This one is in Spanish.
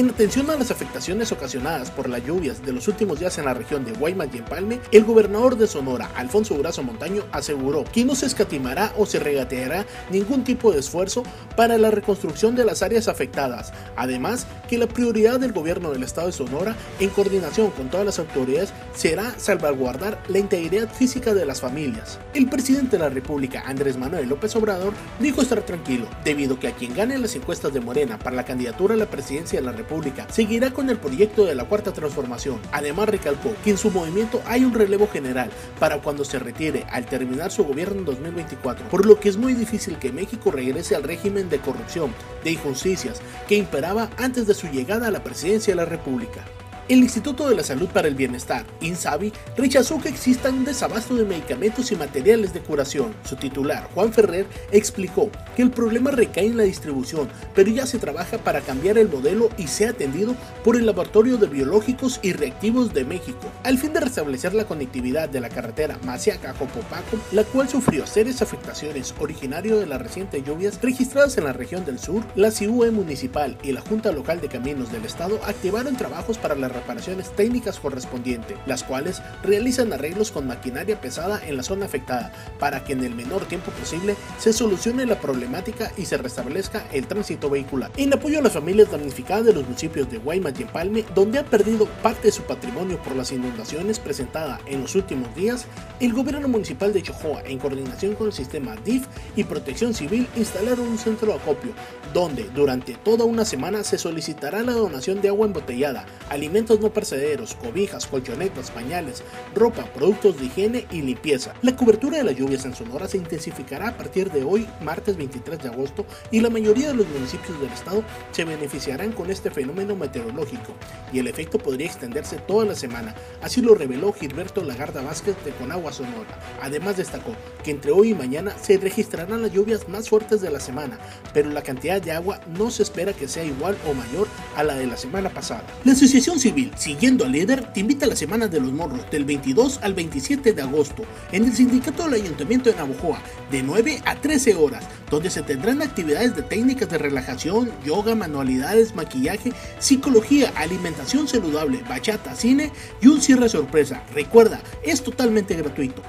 En atención a las afectaciones ocasionadas por las lluvias de los últimos días en la región de Guaymas y Empalme, el gobernador de Sonora, Alfonso Durazo Montaño, aseguró que no se escatimará o se regateará ningún tipo de esfuerzo para la reconstrucción de las áreas afectadas. Además, que la prioridad del gobierno del estado de Sonora, en coordinación con todas las autoridades, será salvaguardar la integridad física de las familias. El presidente de la República, Andrés Manuel López Obrador, dijo estar tranquilo, debido a que a quien gane las encuestas de Morena para la candidatura a la presidencia de la República seguirá con el proyecto de la Cuarta Transformación. Además, recalcó que en su movimiento hay un relevo general para cuando se retire al terminar su gobierno en 2024, por lo que es muy difícil que México regrese al régimen de corrupción, de injusticias que imperaba antes de su llegada a la presidencia de la República. El Instituto de la Salud para el Bienestar, INSABI, rechazó que exista un desabasto de medicamentos y materiales de curación. Su titular, Juan Ferrer, explicó que el problema recae en la distribución, pero ya se trabaja para cambiar el modelo y sea atendido por el Laboratorio de Biológicos y Reactivos de México, al fin de restablecer la conectividad de la carretera Maciaca-Jopopaco, la cual sufrió serias afectaciones originario de las recientes lluvias registradas en la región del sur. La CIUE municipal y la Junta Local de Caminos del Estado activaron trabajos para la reparaciones técnicas correspondientes, las cuales realizan arreglos con maquinaria pesada en la zona afectada para que en el menor tiempo posible se solucione la problemática y se restablezca el tránsito vehicular. En apoyo a las familias damnificadas de los municipios de Guaymas y Empalme, donde han perdido parte de su patrimonio por las inundaciones presentadas en los últimos días, el gobierno municipal de Chojoa, en coordinación con el sistema DIF y Protección Civil, instalaron un centro de acopio, donde durante toda una semana se solicitará la donación de agua embotellada, alimentos no percederos, cobijas, colchonetas, pañales, ropa, productos de higiene y limpieza. La cobertura de las lluvias en Sonora se intensificará a partir de hoy, martes 23 de agosto, y la mayoría de los municipios del estado se beneficiarán con este fenómeno meteorológico, y el efecto podría extenderse toda la semana, así lo reveló Gilberto Lagarda Vázquez de Conagua Sonora. Además destacó que entre hoy y mañana se registrarán las lluvias más fuertes de la semana, pero la cantidad de agua no se espera que sea igual o mayor a la de la semana pasada. La Asociación Siguiendo al líder, te invita a la Semana de los Morros del 22 al 27 de agosto en el Sindicato del Ayuntamiento de Navojoa de 9 a 13 horas, donde se tendrán actividades de técnicas de relajación, yoga, manualidades, maquillaje, psicología, alimentación saludable, bachata, cine y un cierre sorpresa. Recuerda, es totalmente gratuito.